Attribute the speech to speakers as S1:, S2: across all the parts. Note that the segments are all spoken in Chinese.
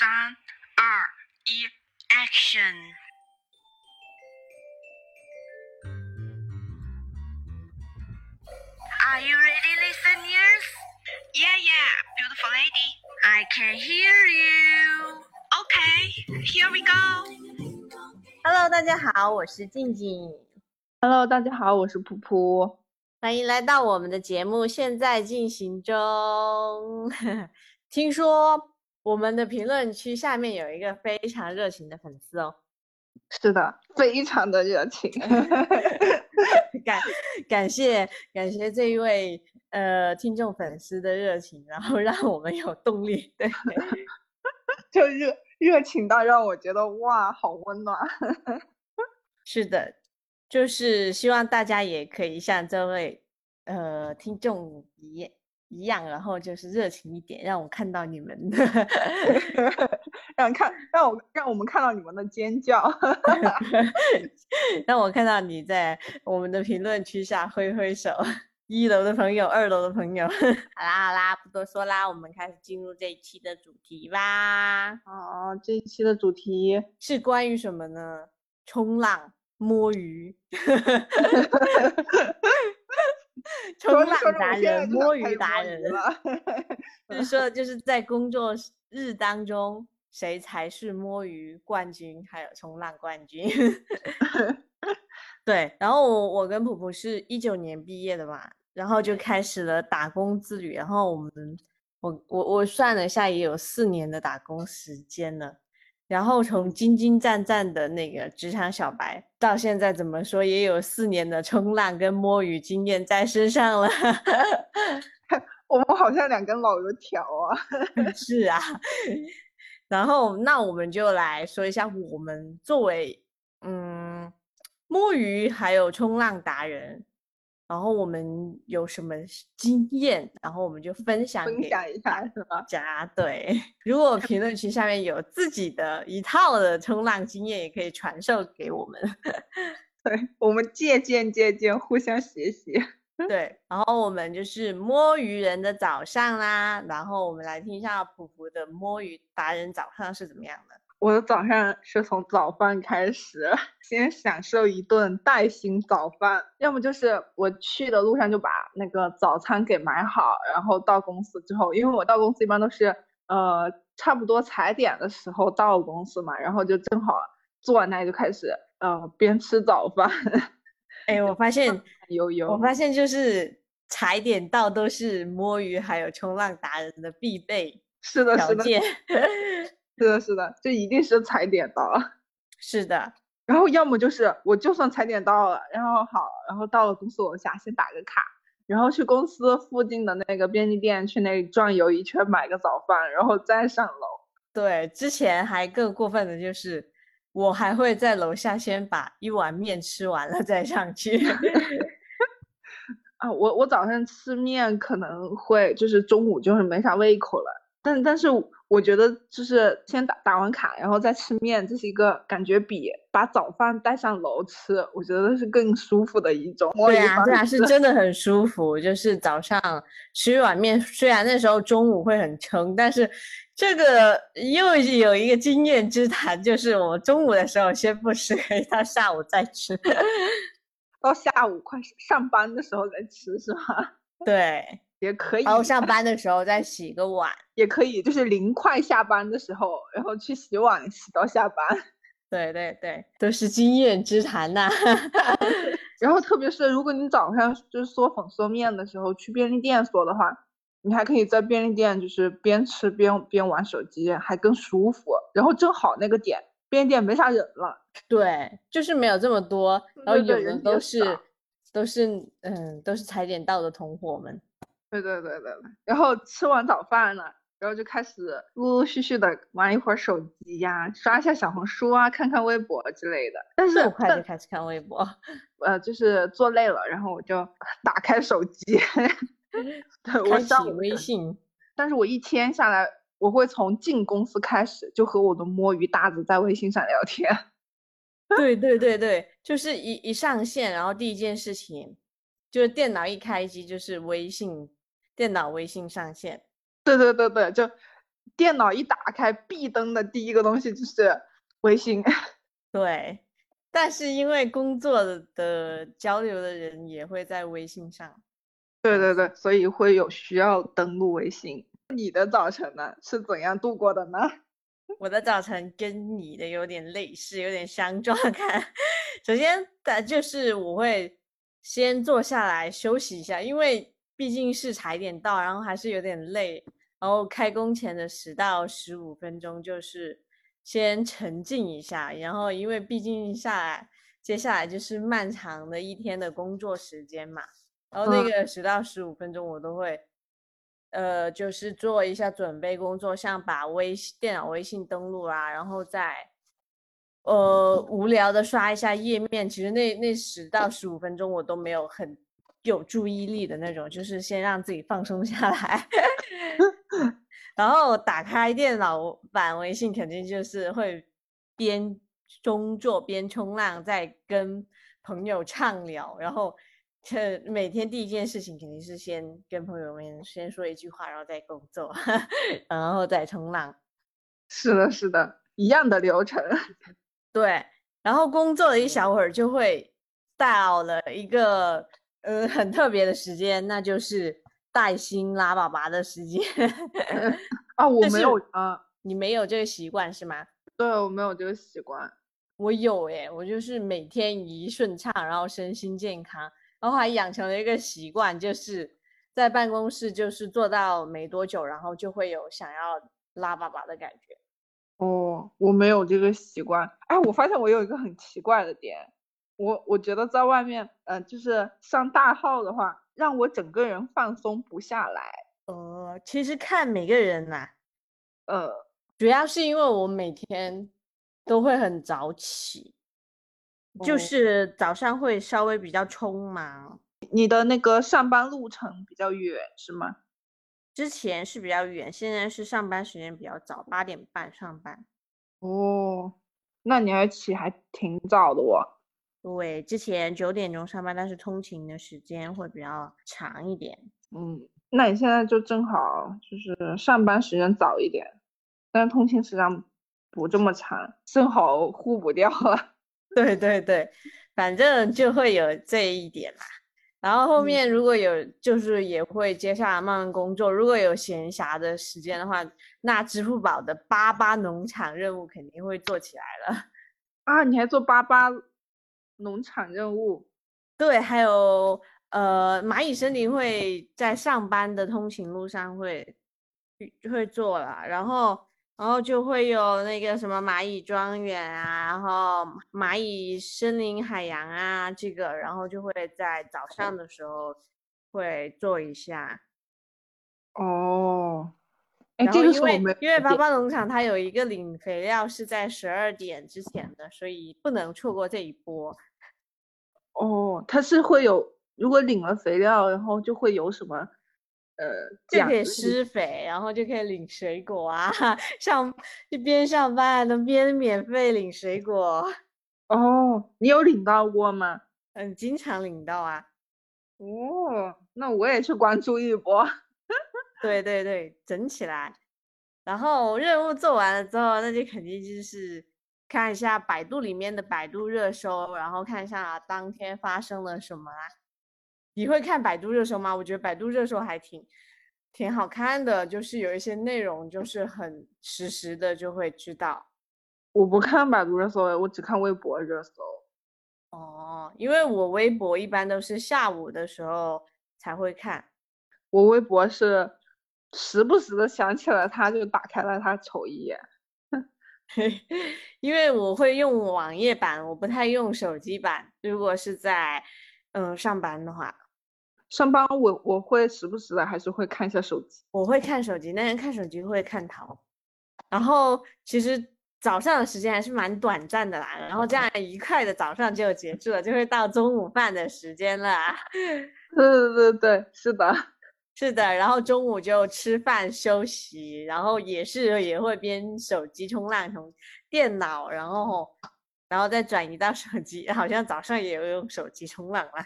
S1: 三、二、一，Action！ Are you ready, listeners? Yeah, yeah, beautiful lady. I can hear you. Okay, here we go.
S2: Hello，大家好，我是静静，
S3: Hello，大家好，我是噗噗。
S2: 欢迎来到我们的节目，现在进行中。听说 我们的评论区下面有一个非常热情的粉丝哦，
S3: 是的，非常的热情。
S2: 感 感谢感谢这一位呃听众粉丝的热情，然后让我们有动力。对，
S3: 就热热情到让我觉得哇，好温暖。
S2: 是的，就是希望大家也可以像这位呃听众一一样，然后就是热情一点，让我看到你们的
S3: 让看，让我让我们看到你们的尖叫。
S2: 让我看到你在我们的评论区下挥挥手。一楼的朋友，二楼的朋友，好啦好啦，不多说啦，我们开始进入这一期的主题吧。
S3: 哦，这一期的主题
S2: 是关于什么呢？冲浪、摸鱼。冲浪达人、摸鱼达人，
S3: 了。
S2: 就是说的就是在工作日当中，谁才是摸鱼冠军，还有冲浪冠军。对，然后我我跟普普是一九年毕业的嘛，然后就开始了打工之旅。然后我们，我我我算了一下，也有四年的打工时间了。然后从兢兢战战的那个职场小白，到现在怎么说也有四年的冲浪跟摸鱼经验在身上了。
S3: 我们好像两根老油条啊。
S2: 是啊，然后那我们就来说一下，我们作为嗯摸鱼还有冲浪达人，然后我们有什么经验，然后我们就分享
S3: 分享一下是吧。
S2: 对，如果评论区下面有自己的一套的冲浪经验，也可以传授给我们。
S3: 对，我们借鉴借鉴，互相学习。
S2: 对，然后我们就是摸鱼人的早上啦，然后我们来听一下普普的摸鱼达人早上是怎么样的。
S3: 我的早上是从早饭开始，先享受一顿带薪早饭，要么就是我去的路上就把那个早餐给买好，然后到公司之后，因为我到公司一般都是呃差不多踩点的时候到公司嘛，然后就正好坐在那里就开始呃边吃早饭，
S2: 哎，我发现，
S3: 悠悠我。
S2: 发现就是踩点到都是摸鱼还有冲浪达人的必备
S3: 是的，是的。是的，是的，就一定是踩点到了。
S2: 是的，
S3: 然后要么就是我就算踩点到了，然后好，然后到了公司楼下先打个卡，然后去公司附近的那个便利店去那里转悠一圈，买个早饭，然后再上楼。
S2: 对，之前还更过分的就是，我还会在楼下先把一碗面吃完了再上去。
S3: 啊，我我早上吃面可能会就是中午就是没啥胃口了，但但是我觉得就是先打打完卡，然后再吃面，这是一个感觉比把早饭带上楼吃，我觉得是更舒服的一种。
S2: 对啊，对啊，是真的很舒服。就是早上吃一碗面，虽然那时候中午会很撑，但是这个又有一个经验之谈，就是我中午的时候先不吃，到下午再吃。
S3: 到下午快上班的时候再吃是吧？
S2: 对，
S3: 也可以，
S2: 然后上班的时候再洗个碗。
S3: 也可以，就是临快下班的时候，然后去洗碗，洗到下班。
S2: 对对对，都是经验之谈呐、
S3: 然后特别是如果你早上就是嗦粉嗦面的时候去便利店嗦的话，你还可以在便利店就是边吃边边玩手机，还更舒服。然后正好那个点便利店没啥人了，
S2: 对，就是没有这么多，然后有
S3: 人
S2: 都是都是嗯都是踩点到的同伙们。
S3: 对对对对对。然后吃完早饭了，然后就开始陆陆续续的玩一会儿手机呀，刷一下小红书啊，看看微博之类的。但是
S2: 这么快就开始看微博，
S3: 呃，就是做累了，然后我就 打开手机，对我
S2: 开启
S3: 上
S2: 微信。
S3: 但是我一天下来，我会从进公司开始就和我的摸鱼搭子在微信上聊天。
S2: 对对对对，就是一一上线，然后第一件事情就是电脑一开机就是微信，电脑微信上线。
S3: 对对对对，就电脑一打开，必登的第一个东西就是微信。
S2: 对，但是因为工作的的交流的人也会在微信上。
S3: 对对对，所以会有需要登录微信。你的早晨呢是怎样度过的呢？
S2: 我的早晨跟你的有点类似，有点相撞。看，首先的就是我会先坐下来休息一下，因为毕竟是踩点到，然后还是有点累。然后开工前的十到十五分钟就是先沉静一下，然后因为毕竟下来接下来就是漫长的一天的工作时间嘛。然后那个十到十五分钟我都会，呃，就是做一下准备工作，像把微电脑微信登录啊，然后再，呃，无聊的刷一下页面。其实那那十到十五分钟我都没有很有注意力的那种，就是先让自己放松下来。然后打开电脑版微信，肯定就是会边工作边冲浪，在跟朋友畅聊，然后。这每天第一件事情肯定是先跟朋友们先说一句话，然后再工作，然后再冲浪。
S3: 是的，是的，一样的流程。
S2: 对，然后工作了一小会儿，就会到了一个呃很特别的时间，那就是带薪拉粑粑的时间。
S3: 啊，我没有啊，
S2: 你没有这个习惯是吗？
S3: 对，我没有这个习惯。
S2: 我有诶，我就是每天一顺畅，然后身心健康。然后还养成了一个习惯，就是在办公室，就是坐到没多久，然后就会有想要拉粑粑的感觉。
S3: 哦，我没有这个习惯。哎，我发现我有一个很奇怪的点，我我觉得在外面，呃，就是上大号的话，让我整个人放松不下来。
S2: 呃，其实看每个人呐，
S3: 呃，
S2: 主要是因为我每天都会很早起。就是早上会稍微比较匆忙，
S3: 你的那个上班路程比较远是吗？
S2: 之前是比较远，现在是上班时间比较早，八点半上班。
S3: 哦，那你还起还挺早的哦。
S2: 对，之前九点钟上班，但是通勤的时间会比较长一点。
S3: 嗯，那你现在就正好就是上班时间早一点，但是通勤时间不这么长，正好互补掉了。
S2: 对对对，反正就会有这一点嘛。然后后面如果有，就是也会接下来慢慢工作。如果有闲暇的时间的话，那支付宝的八八农场任务肯定会做起来了。
S3: 啊，你还做八八农场任务？
S2: 对，还有呃，蚂蚁森林会在上班的通勤路上会会做了，然后。然后就会有那个什么蚂蚁庄园啊，然后蚂蚁森林海洋啊，这个，然后就会在早上的时候会做一下。
S3: 哦，
S2: 哎，这个因为因为巴巴农场它有一个领肥料是在十二点之前的，所以不能错过这一波。
S3: 哦，它是会有，如果领了肥料，然后就会有什么？呃，
S2: 就可以施肥，然后就可以领水果啊，上一边上班能边免费领水果。
S3: 哦，你有领到过吗？
S2: 嗯，经常领到啊。
S3: 哦，那我也去关注一波。
S2: 对对对，整起来。然后任务做完了之后，那就肯定就是看一下百度里面的百度热搜，然后看一下当天发生了什么啦。你会看百度热搜吗？我觉得百度热搜还挺挺好看的，就是有一些内容就是很实时的就会知道。
S3: 我不看百度热搜，我只看微博热搜。
S2: 哦，因为我微博一般都是下午的时候才会看。
S3: 我微博是时不时的想起来，他就打开了他瞅一眼。
S2: 因为我会用网页版，我不太用手机版。如果是在嗯上班的话。
S3: 上班我我会时不时的还是会看一下手机，
S2: 我会看手机，那天看手机会看淘，然后其实早上的时间还是蛮短暂的啦，然后这样 愉快的早上就结束了，就会到中午饭的时间了。
S3: 对对对对，是的，
S2: 是的，然后中午就吃饭休息，然后也是也会边手机冲浪从电脑，然后。然后再转移到手机，好像早上也有用手机冲浪了。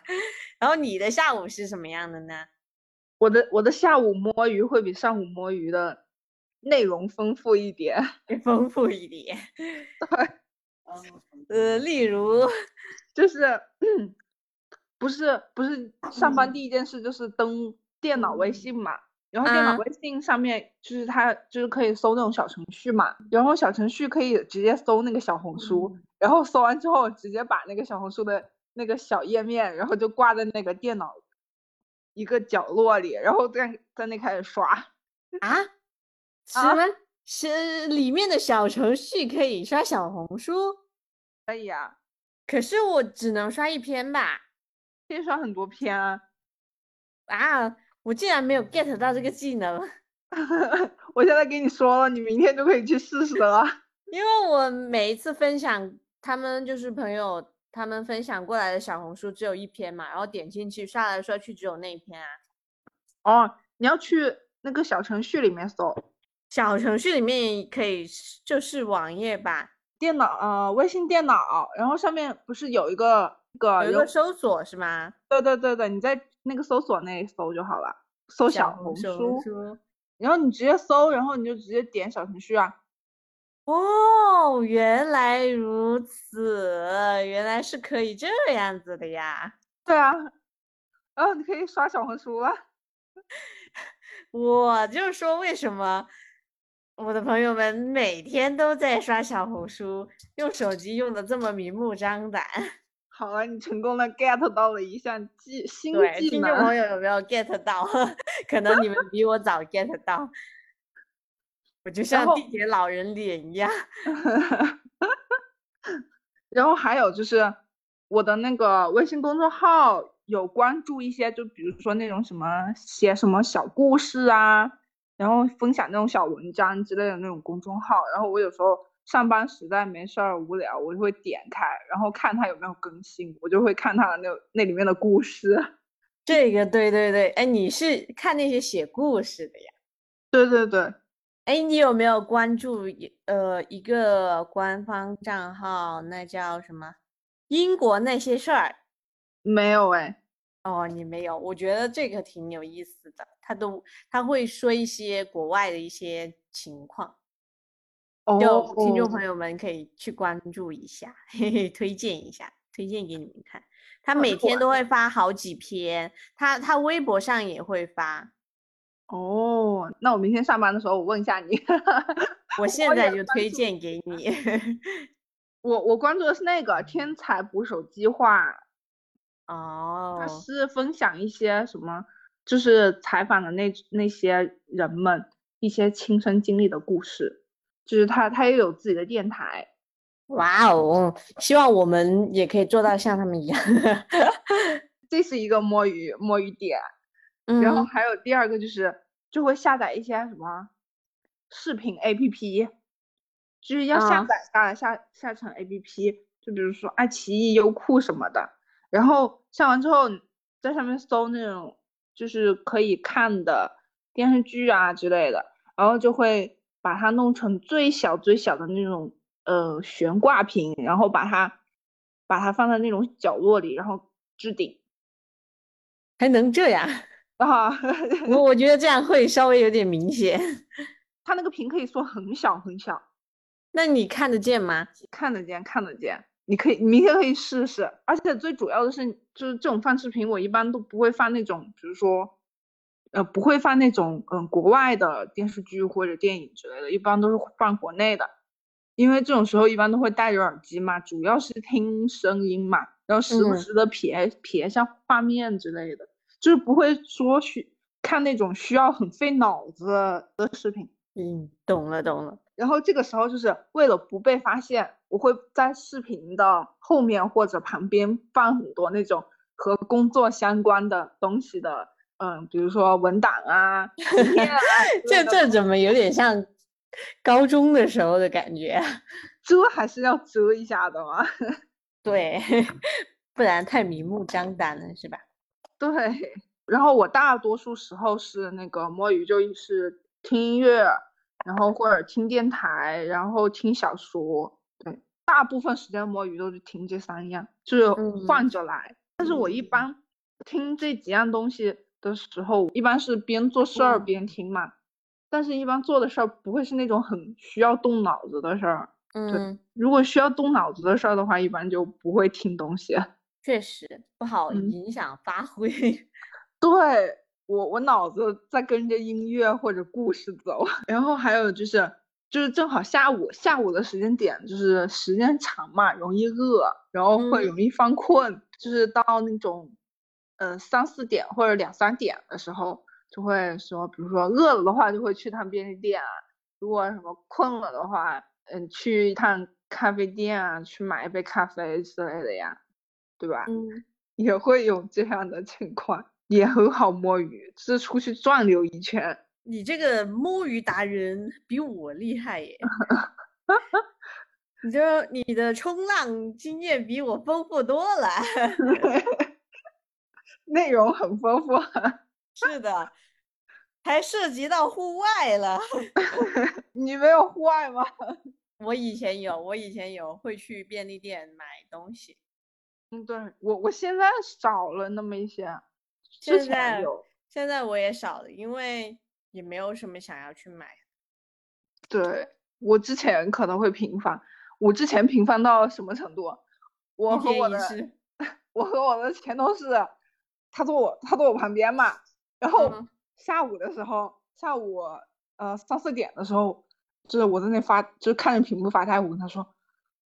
S2: 然后你的下午是什么样的呢？
S3: 我的我的下午摸鱼会比上午摸鱼的内容丰富一点。
S2: 丰富一点。
S3: 对，
S2: 呃，例如，
S3: 就是 不是不是上班第一件事就是登电脑微信嘛，然后电脑
S2: 啊
S3: 微信上面就是它就是可以搜那种小程序嘛，然后小程序可以直接搜那个小红书，然后搜完之后直接把那个小红书的那个小页面，然后就挂在那个电脑一个角落里，然后在在那开始刷。
S2: 啊？什
S3: 啊
S2: 么？是里面的小程序可以刷小红书？
S3: 可以啊，
S2: 可是我只能刷一篇吧？
S3: 可以刷很多篇啊。
S2: 啊，我竟然没有 get 到这个技能，
S3: 我现在跟你说了，你明天就可以去试试了。
S2: 因为我每一次分享他们就是朋友他们分享过来的小红书只有一篇嘛，然后点进去刷来刷去只有那一篇啊。
S3: 哦，你要去那个小程序里面搜。
S2: 小程序里面可以就是网页吧，
S3: 电脑呃，微信电脑，然后上面不是有一个个
S2: 有一个搜索是吗？
S3: 对对对对，你在那个搜索那里搜就好了，搜小红
S2: 书。
S3: 书，然后你直接搜，然后你就直接点小程序啊。
S2: 哦，原来如此，原来是可以这样子的呀！
S3: 对啊，然后你可以刷小红书了。
S2: 我就说为什么我的朋友们每天都在刷小红书，用手机用的这么明目张胆。
S3: 好了，你成功的 get 到了一项技新
S2: 对，
S3: 技
S2: 听众
S3: 能。
S2: 朋友有没有 get 到？可能你们比我早 get 到。我就像地铁老人脸一样。
S3: 然后还有就是我的那个微信公众号有关注一些，就比如说那种什么写什么小故事啊，然后分享那种小文章之类的那种公众号。然后我有时候上班实在没事儿无聊，我就会点开，然后看它有没有更新，我就会看它的那那里面的故事。
S2: 这个对对对，哎，你是看那些写故事的呀？
S3: 对对对，
S2: 哎，你有没有关注一呃一个官方账号？那叫什么？英国那些事儿。
S3: 没有哎，
S2: 哦，你没有，我觉得这个挺有意思的，他都他会说一些国外的一些情况，
S3: 哦，
S2: 就听众朋友们可以去关注一下，嘿嘿，推荐一下，推荐给你们看。他
S3: 哦
S2: 每天都会发好几篇，他他微博上也会发。
S3: 哦，那我明天上班的时候我问一下你。
S2: 我现在就推荐给你。
S3: 我我关注的是那个天才捕手计划，
S2: 哦
S3: 他，是分享一些什么，就是采访的那那些人们一些亲身经历的故事，就是他他也有自己的电台，
S2: 哇哦，希望我们也可以做到像他们一样。
S3: 这是一个摸鱼摸鱼点。然后
S2: 嗯，
S3: 还有第二个就是就会下载一些什么视频 APP，就是要下
S2: 啊
S3: 载下来下下成 APP，就比如说爱奇艺、优酷什么的。然后下完之后，在上面搜那种就是可以看的电视剧啊之类的，然后就会把它弄成最小最小的那种呃悬挂屏，然后把它把它放在那种角落里，然后置顶。
S2: 还能这样？
S3: 啊，
S2: 我我觉得这样会稍微有点明显。
S3: 它那个屏可以缩很小很小，
S2: 那你看得见吗？
S3: 看得见看得见。你可以，你明天可以试试。而且最主要的是，就是这种放视频，我一般都不会放那种，比如说，呃，不会放那种嗯国外的电视剧或者电影之类的，一般都是放国内的。因为这种时候一般都会戴着耳机嘛，主要是听声音嘛，然后时不
S2: 嗯
S3: 时的瞥瞥一下画面之类的，就是不会说需看那种需要很费脑子的视频。
S2: 嗯，懂了懂了。
S3: 然后这个时候就是为了不被发现，我会在视频的后面或者旁边放很多那种和工作相关的东西的，嗯，比如说文档啊、
S2: 这这怎么有点像高中的时候的感觉啊？
S3: 遮还是要遮一下的嘛。
S2: 对，不然太明目张胆了，是吧？
S3: 对，然后我大多数时候是那个摸鱼，就是听音乐，然后或者听电台，然后听小说。对，大部分时间摸鱼都是听这三样，就是换着来。但是我一
S2: 嗯
S3: 般听这几样东西的时候，一般是边做事儿
S2: 嗯
S3: 边听嘛。但是一般做的事儿不会是那种很需要动脑子的事儿。
S2: 嗯，
S3: 如果需要动脑子的事儿的话，一般就不会听东西。
S2: 确实不好
S3: 嗯
S2: 影响发挥。
S3: 对我，我脑子在跟着音乐或者故事走。然后还有就是，就是正好下午下午的时间点，就是时间长嘛，容易饿，然后会
S2: 嗯
S3: 容易犯困。就是到那种，呃三四点或者两三点的时候，就会说，比如说饿了的话，就会去趟便利店啊；如果什么困了的话，嗯，去一趟咖啡店啊，去买一杯咖啡之类的呀，对吧？
S2: 嗯，
S3: 也会有这样的情况，也很好摸鱼，是出去转悠一圈。
S2: 你这个摸鱼达人比我厉害耶！你就你的冲浪经验比我丰富多了。
S3: 内容很丰富，
S2: 是的，还涉及到户外了。
S3: 你没有户外吗？
S2: 我以前有，我以前有会去便利店买东西。
S3: 嗯，对我我现在少了那么一些，之前
S2: 现在
S3: 有，
S2: 现在我也少了，因为也没有什么想要去买。
S3: 对我之前可能会频繁，我之前频繁到什么程度？我和我的。我和我的前同事，他坐我他坐我旁边嘛，然后
S2: 嗯
S3: 下午的时候，下午呃三四点的时候，就是我在那发，就是看着屏幕发呆，我跟他说，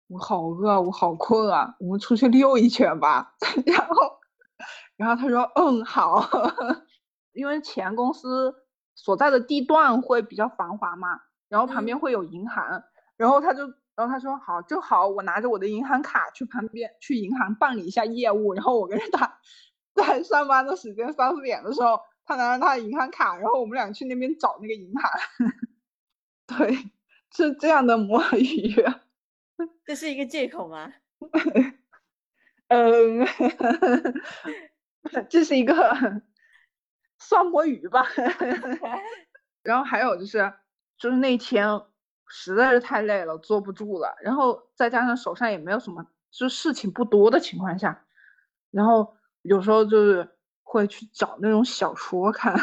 S3: 我好饿，我好困啊，我们出去溜一圈吧。然后，然后他说，嗯，好，因为前公司所在的地段会比较繁华嘛，然后旁边
S2: 嗯。
S3: 会有银行，然后他就，然后他说好，正好我拿着我的银行卡去旁边去银行办理一下业务，然后我跟着他在上班的时间三四点的时候，他拿着他的银行卡，然后我们俩去那边找那个银行，对，是这样的摸鱼，
S2: 这是一个借口吗？
S3: 嗯，这是一个算摸鱼吧。然后还有就是，就是那天实在是太累了，坐不住了，然后再加上手上也没有什么，就事情不多的情况下，然后有时候就是会去找那种小说看，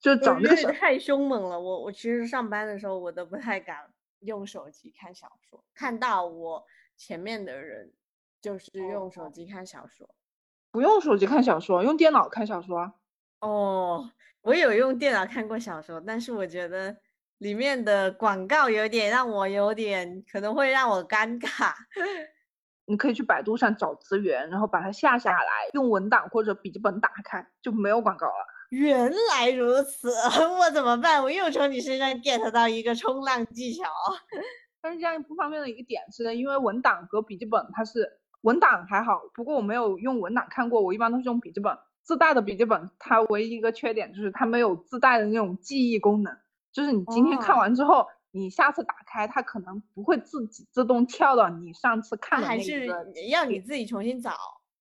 S3: 就找那个小，
S2: 太凶猛了。我我其实上班的时候，我都不太敢用手机看小说，看到我前面的人就是用手机看小说。
S3: 不用手机看小说，用电脑看小说。
S2: 哦，我有用电脑看过小说，但是我觉得里面的广告有点让我有点可能会让我尴尬。
S3: 你可以去百度上找资源，然后把它下下来，用文档或者笔记本打开，就没有广告了。
S2: 原来如此，我怎么办？我又从你身上 get 到一个冲浪技巧。
S3: 但是这样不方便的一个点是，因为文档和笔记本它是文档还好，不过我没有用文档看过，我一般都是用笔记本。自带的笔记本，它唯一一个缺点就是它没有自带的那种记忆功能，就是你今天看
S2: 哦
S3: 完之后，你下次打开它可能不会自己自动跳到你上次看的那
S2: 还是
S3: 个。
S2: 要你自己重新找。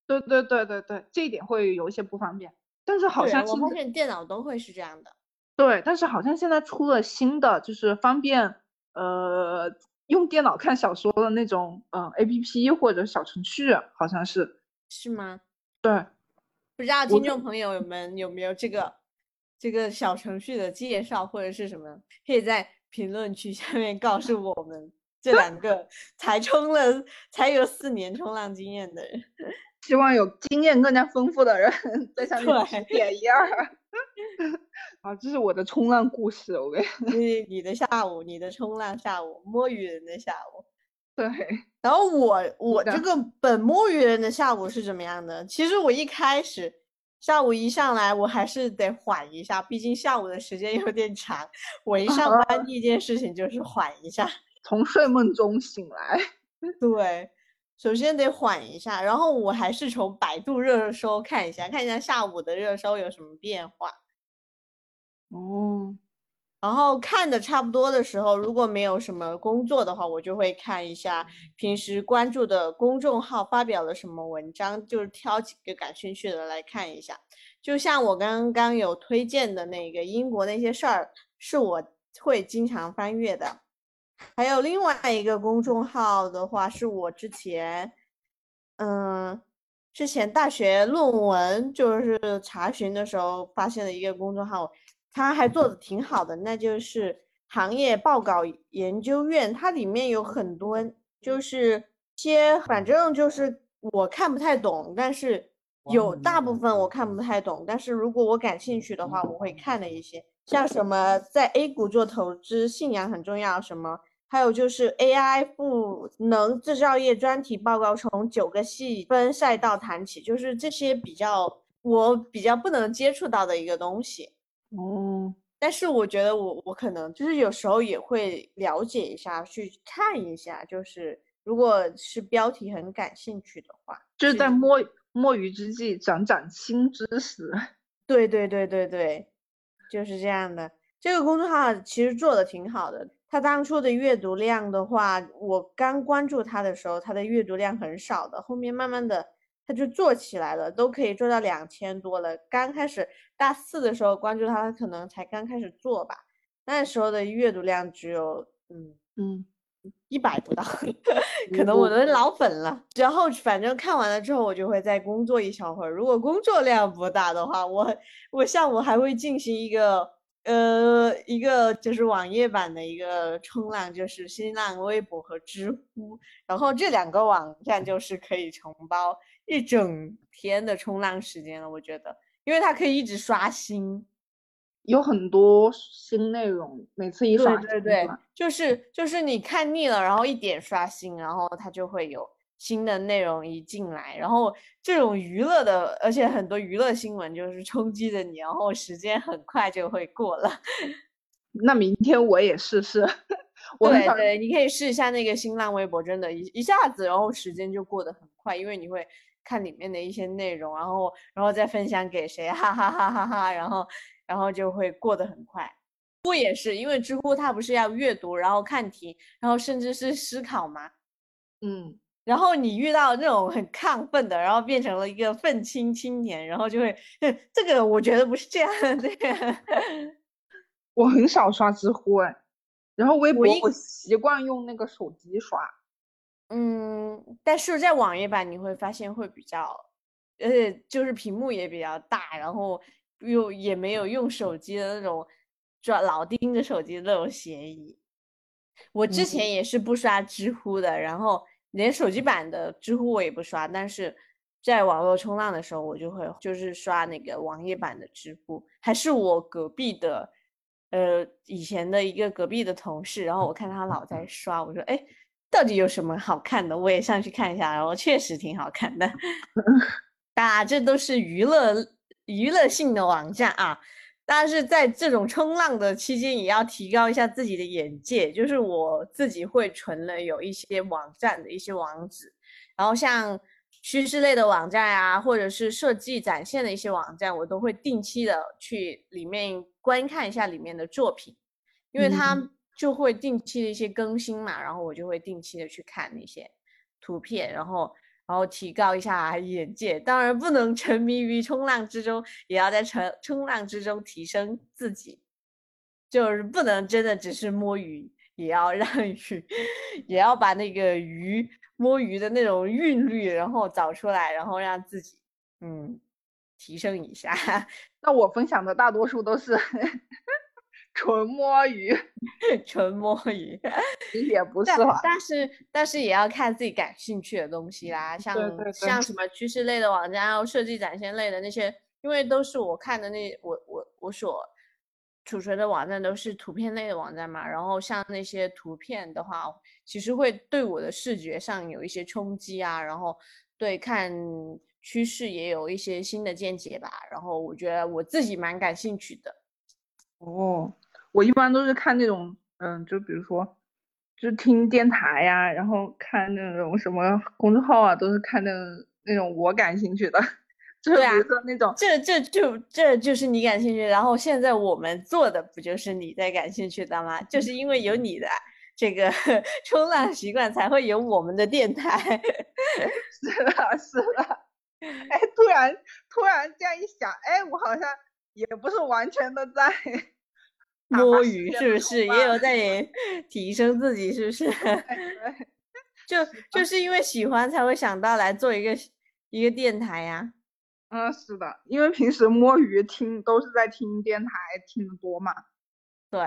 S3: 对对对对对，这一点会有一些不方便。但是好
S2: 对我发
S3: 像现在
S2: 现电脑都会是这样的。
S3: 对，但是好像现在出了新的，就是方便呃用电脑看小说的那种嗯、呃、APP 或者小程序，好像是
S2: 是吗？
S3: 对。
S2: 不知道听众朋友们有没有这个这个小程序的介绍或者是什么，可以在评论区下面告诉我们。这两个才冲了才有四年冲浪经验的人，
S3: 希望有经验更加丰富的人在下面指点一二。啊，这是我的冲浪故事，我跟
S2: 你你的下午，你的冲浪下午，摸鱼人的下午。
S3: 对，
S2: 然后我我这个本摸鱼人的下午是怎么样的？其实我一开始下午一上来，我还是得缓一下，毕竟下午的时间有点长。我一上班第一件事情就是缓一下。
S3: 从睡梦中醒来。
S2: 对，首先得缓一下，然后我还是从百度热搜看一下，看一下下午的热搜有什么变化。
S3: 哦，
S2: 然后看的差不多的时候，如果没有什么工作的话，我就会看一下平时关注的公众号发表了什么文章，就是挑几个感兴趣的来看一下。就像我刚刚有推荐的那个英国那些事儿，是我会经常翻阅的。还有另外一个公众号的话，是我之前，嗯，之前大学论文就是查询的时候发现的一个公众号，它还做的挺好的，那就是行业报告研究院，它里面有很多就是些，反正就是我看不太懂，但是有大部分我看不太懂，但是如果我感兴趣的话，我会看的一些，像什么在 A 股做投资，信仰很重要，什么。还有就是 AI 赋能制造业专题报告，从九个细分赛道谈起，就是这些比较我比较不能接触到的一个东西。
S3: 哦，
S2: 但是我觉得我我可能就是有时候也会了解一下，去看一下，就是如果是标题很感兴趣的话，
S3: 就是在摸摸鱼之际长长新知识。
S2: 对对对对对，就是这样的。这个公众号其实做的挺好的。他当初的阅读量的话，我刚关注他的时候，他的阅读量很少的。后面慢慢的，他就做起来了，都可以做到两千多了。刚开始大四的时候关注他，可能才刚开始做吧，那时候的阅读量只有嗯
S3: 嗯
S2: 一百不到，可能我都老粉了。然后反正看完了之后，我就会再工作一小会儿。如果工作量不大的话，我我下午还会进行一个。呃，一个就是网页版的一个冲浪，就是新浪微博和知乎，然后这两个网站就是可以承包一整天的冲浪时间了。我觉得，因为它可以一直刷新，
S3: 有很多新内容，每次一刷，
S2: 对对对，就是就是你看腻了，然后一点刷新，然后它就会有。新的内容一进来，然后这种娱乐的，而且很多娱乐新闻就是冲击着你，然后时间很快就会过了。
S3: 那明天我也试试。
S2: 对对，你可以试一下那个新浪微博，真的，一一下子，然后时间就过得很快，因为你会看里面的一些内容，然后然后再分享给谁，哈哈哈哈哈，然后然后就会过得很快。知乎也是，因为知乎它不是要阅读，然后看题，然后甚至是思考吗？
S3: 嗯。
S2: 然后你遇到那种很亢奋的，然后变成了一个愤青青年，然后就会，这个我觉得不是这样的。
S3: 我很少刷知乎哎，然后微博我习惯用那个手机刷。
S2: 嗯，但是在网页版你会发现会比较，而且就是屏幕也比较大，然后又也没有用手机的那种抓老盯着手机的那种嫌疑。我之前也是不刷知乎的，然后。连手机版的知乎我也不刷，但是在网络冲浪的时候，我就会就是刷那个网页版的知乎，还是我隔壁的，呃，以前的一个隔壁的同事，然后我看他老在刷，我说，哎，到底有什么好看的？我也上去看一下，然后确实挺好看的。大 家这都是娱乐娱乐性的网站啊。但是在这种冲浪的期间，也要提高一下自己的眼界。就是我自己会存了有一些网站的一些网址，然后像趋势类的网站啊，或者是设计展现的一些网站，我都会定期的去里面观看一下里面的作品，因为它就会定期的一些更新嘛，然后我就会定期的去看那些图片，然后。然后提高一下眼界，当然不能沉迷于冲浪之中，也要在冲冲浪之中提升自己，就是不能真的只是摸鱼，也要让鱼，也要把那个鱼摸鱼的那种韵律，然后找出来，然后让自己嗯提升一下。
S3: 那我分享的大多数都是。纯摸鱼，
S2: 纯摸鱼
S3: 也不。是，
S2: 但是但是也要看自己感兴趣的东西啦，像像什么趋势类的网站，然后设计展现类的那些，因为都是我看的那我我我所储存的网站都是图片类的网站嘛，然后像那些图片的话，其实会对我的视觉上有一些冲击啊，然后对看趋势也有一些新的见解吧，然后我觉得我自己蛮感兴趣的，
S3: 哦。我一般都是看那种，嗯，就比如说，就听电台呀，然后看那种什么公众号啊，都是看那那种我感兴趣的，就比如说那种，
S2: 这这就这就是你感兴趣，然后现在我们做的不就是你在感兴趣的吗？就是因为有你的这个 冲浪习惯，才会有我们的电台。
S3: 是的，是的。哎，突然突然这样一想，哎，我好像也不是完全的在。
S2: 摸鱼是不是也有 在提升自己？是不是？就就是因为喜欢才会想到来做一个一个电台呀。
S3: 嗯，是的，因为平时摸鱼听都是在听电台听的多嘛。
S2: 对，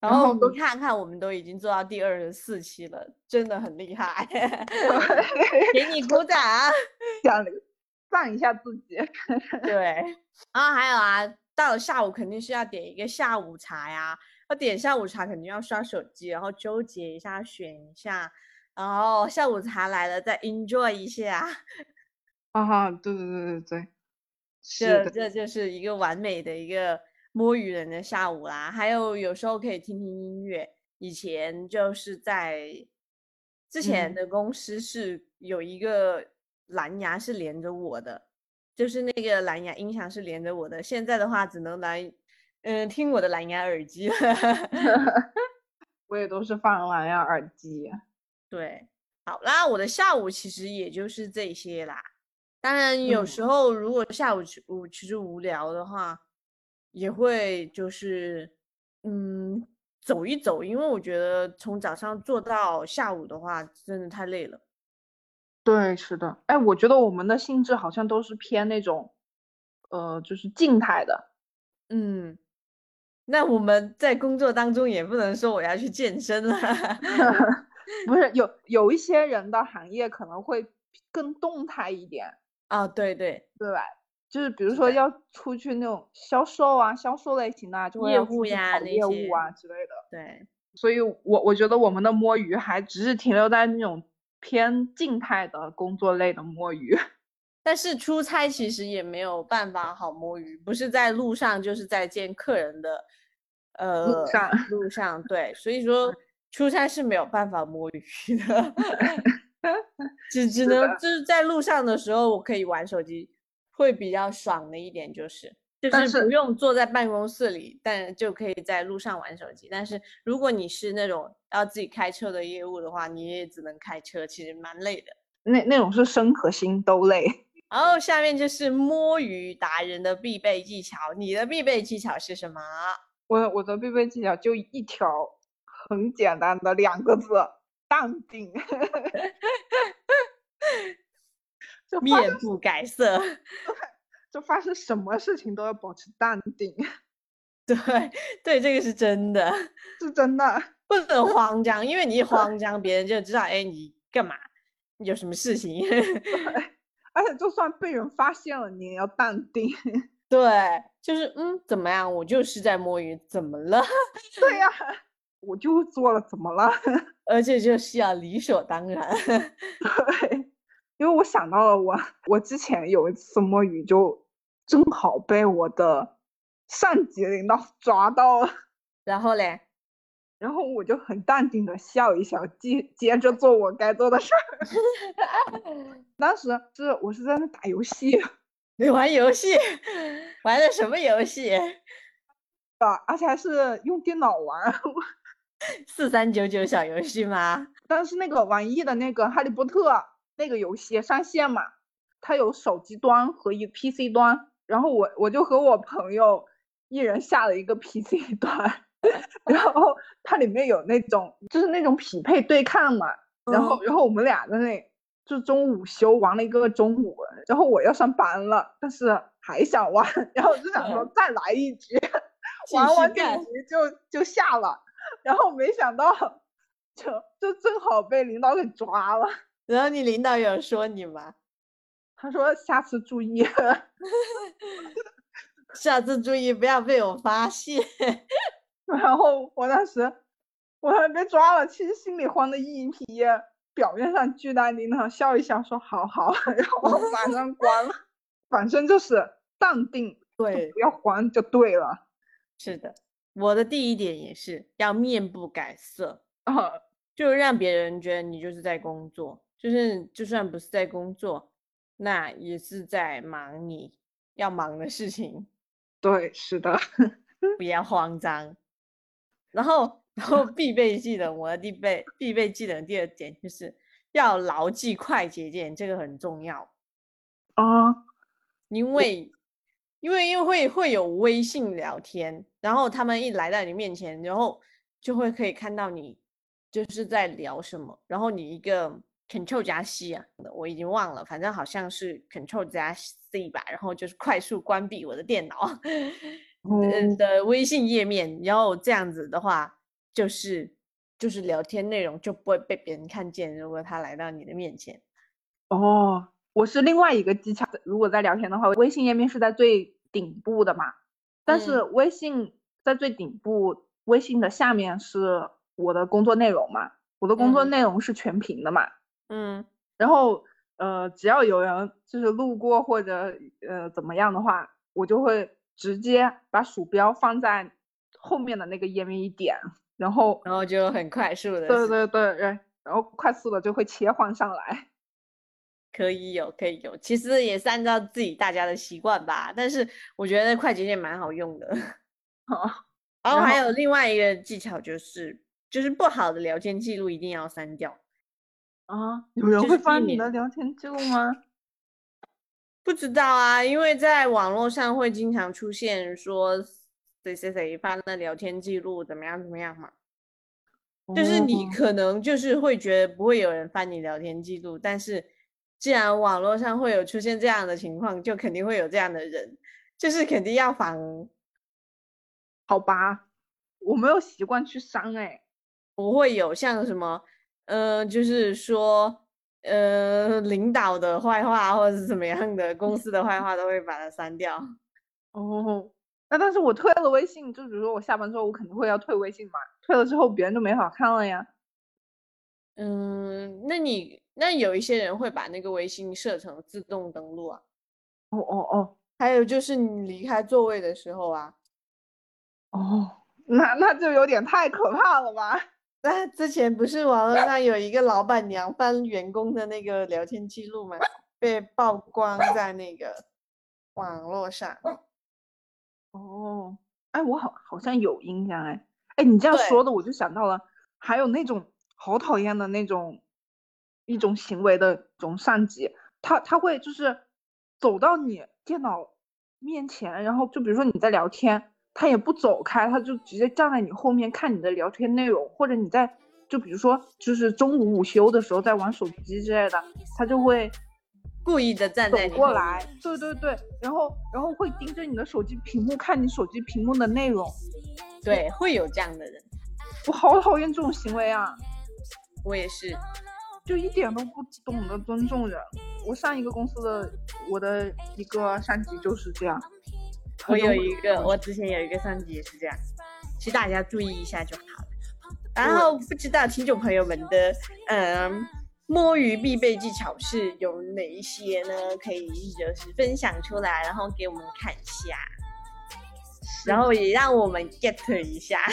S2: 然
S3: 然后都
S2: 后你看看，我们都已经做到第二十四期了，真的很厉害，给你鼓掌。
S3: 想赞一下自己。
S2: 对，然后还有啊，到了下午肯定是要点一个下午茶呀。要点下午茶肯定要刷手机，然后纠结一下，选一下，然后下午茶来了再 enjoy 一下。
S3: 啊，对对对对对，是的，
S2: 这这就是一个完美的一个摸鱼人的下午啦。还有有时候可以听听音乐。以前就是在之前
S3: 嗯
S2: 的公司是有一个蓝牙是连着我的，就是那个蓝牙音响是连着我的。现在的话只能来嗯听我的蓝牙耳机了。
S3: 我也都是放蓝牙耳机。
S2: 对，好啦，我的下午其实也就是这些啦。当然，有
S3: 嗯
S2: 时候如果下午去我其实无聊的话，也会就是嗯走一走，因为我觉得从早上做到下午的话，真的太累了。
S3: 对，是的。哎，我觉得我们的性质好像都是偏那种，呃，就是静态的。
S2: 嗯，那我们在工作当中也不能说我要去健身了。
S3: 不是有有一些人的行业可能会更动态一点，
S2: 啊，对对，
S3: 对吧？就是比如说要出去那种销售啊、销售类型的啊，就会
S2: 业务呀
S3: 跑业务啊之类的。
S2: 对，
S3: 所以我我觉得我们的摸鱼还只是停留在那种偏静态的工作类的摸鱼。
S2: 但是出差其实也没有办法好摸鱼，不是在路上就是在见客人的，呃，
S3: 上
S2: 路上对，所以说 出差是没有办法摸鱼的，只只能就是在路上的时候我可以玩手机，会比较爽的一点就是。就是不用坐在办公室里，但就可以在路上玩手机。但是如果你是那种要自己开车的业务的话，你也只能开车，其实蛮累的。
S3: 那那种是身和心都累。
S2: 然后下面就是摸鱼达人的必备技巧，你的必备技巧是什么？
S3: 我我的必备技巧就一条，很简单的两个字：淡定。
S2: 面不改色。
S3: 就发生什么事情都要保持淡定，
S2: 对 对，这个是真的，
S3: 是真的。
S2: 不能慌张，因为你一慌张，别人就知道，哎，你干嘛？有什么事情？
S3: 而且就算被人发现了，你也要淡定。
S2: 对，就是嗯，怎么样？我就是在摸鱼，怎么了？
S3: 对呀、我就做了，怎么了？
S2: 而且就是要理所当然。
S3: 对，因为我想到了我，我之前有一次摸鱼，就正好被我的上级领导 抓到了，
S2: 然后嘞，
S3: 然后我就很淡定的笑一笑，接接着做我该做的事儿。当时是我是在那打游戏
S2: 你玩游戏，玩的什么游戏？
S3: 啊，而且还是用电脑玩儿。
S2: 四三九九小游戏吗？
S3: 但是那个网易的那个《哈利波特》那个游戏上线嘛，它有手机端和一 PC 端，然后我我就和我朋友一人下了一个 PC 端，然后它里面有那种就是那种匹配对抗嘛，然后然后我们俩在那就中午休玩了一个中午，然后我要上班了，但是还想玩，然后我就想说再来一局，玩完这局就就下了，然后没想到就就正好被领导给抓了。
S2: 然后你领导有说你吗？
S3: 他说下次注意。
S2: 下次注意不要被我发现。
S3: 然后我当时我还被抓了，其实心里慌的一批，表面上巨淡定的笑一笑说好好，然后马 上关了。反正就是淡定，
S2: 对，
S3: 不要慌就对了。
S2: 是的，我的第一点也是要面不改色，
S3: 啊，
S2: 就让别人觉得你就是在工作，就是就算不是在工作，那也是在忙你要忙的事情，
S3: 对，是的，
S2: 不要慌张。然后，然后必备技能，我的必备必备技能第二点就是要牢记快捷键，这个很重要。
S3: 啊，
S2: 因为因为因为会会有微信聊天，然后他们一来到你面前，然后就会可以看到你就是在聊什么，然后你一个 Ctrl 加 C 啊，我已经忘了，反正好像是 Ctrl 加 C 吧，然后就是快速关闭我的电脑，嗯的微信页面，然后这样子的话，就是就是聊天内容就不会被别人看见，如果他来到你的面前。
S3: 哦，我是另外一个技巧，如果在聊天的话，微信页面是在最顶部的嘛，但是微信在最顶部，微信的下面是我的工作内容嘛，我的工作内容是全屏的嘛。
S2: 嗯，
S3: 然后呃，只要有人就是路过或者呃怎么样的话，我就会直接把鼠标放在后面的那个页面一点，然后
S2: 然后就很快速的，
S3: 对对对对，然后快速的就会切换上来。
S2: 可以有，可以有，其实也是按照自己大家的习惯吧。但是我觉得快捷键蛮好用的。
S3: 好，
S2: 然后还有另外一个技巧就是，就是不好的聊天记录一定要删掉。
S3: 啊，有人会翻你的聊天记录吗？
S2: 不知道啊，因为在网络上会经常出现说谁谁谁翻了聊天记录，怎么样怎么样嘛。就是你可能就是会觉得不会有人翻你聊天记录，但是既然网络上会有出现这样的情况，就肯定会有这样的人，就是肯定要防。
S3: 好吧，我没有习惯去删哎，
S2: 不会有像什么。呃，就是说，呃，领导的坏话或者是怎么样的，公司的坏话都会把它删掉。
S3: 哦，那但是我退了微信，就比如说我下班之后，我肯定会要退微信嘛。退了之后，别人就没法看了呀。
S2: 嗯，那你那有一些人会把那个微信设成自动登录啊。
S3: 哦哦哦，
S2: 还有就是你离开座位的时候啊。
S3: 哦，那那就有点太可怕了吧。
S2: 那之前不是网络上有一个老板娘翻员工的那个聊天记录吗？被曝光在那个网络上。
S3: 哦，哎，我好好像有印象哎。哎，你这样说的，我就想到了，还有那种好讨厌的那种一种行为的一种上级，他他会就是走到你电脑面前，然后就比如说你在聊天。他也不走开，他就直接站在你后面看你的聊天内容，或者你在就比如说就是中午午休的时候在玩手机之类的，他就会
S2: 故意的站在
S3: 走过来，对对对，然后然后会盯着你的手机屏幕看你手机屏幕的内容，
S2: 对，会有这样的人，
S3: 我好讨厌这种行为啊，
S2: 我也是，
S3: 就一点都不懂得尊重人。我上一个公司的我的一个上级就是这样。
S2: 我有 一个，我之前有一个上级也是这样，其实大家注意一下就好了。然后不知道听众朋友们的，嗯，摸鱼必备技巧是有哪一些呢？可以就是分享出来，然后给我们看一下，然后也让我们 get 一下。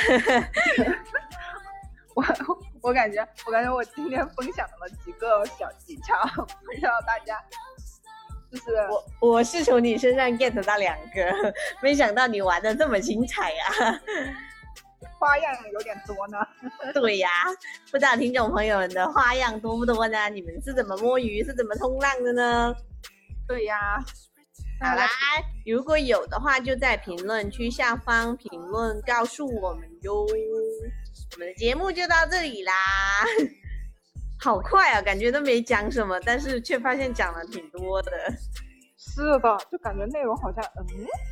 S3: 我我感觉，我感觉我今天分享了几个小技巧，不知道大家。就是
S2: 我，我是从你身上 get 到两个，没想到你玩的这么精彩呀，
S3: 花样有点多呢。
S2: 对呀，不知道听众朋友们的花样多不多呢？你们是怎么摸鱼，是怎么冲浪的呢？
S3: 对呀，
S2: 好啦，如果有的话，就在评论区下方评论告诉我们哟。我们的节目就到这里啦。好快啊，感觉都没讲什么，但是却发现讲了挺多的。
S3: 是的，就感觉内容好像嗯，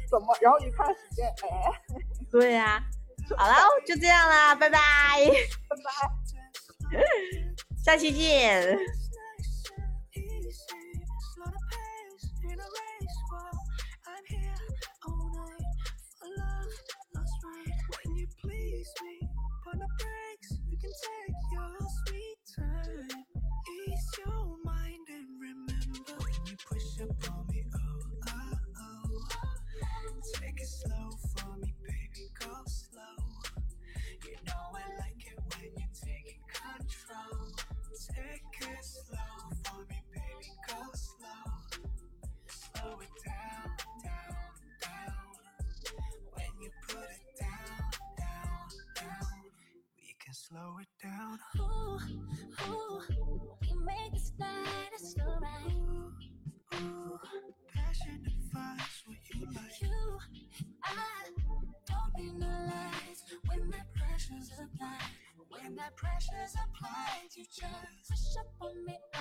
S3: 怎么？然后一看时间，哎，
S2: 对呀。好了，就这样啦，拜拜，
S3: 拜拜，
S2: 下期见。time. Pressure's applied. You just push up on me.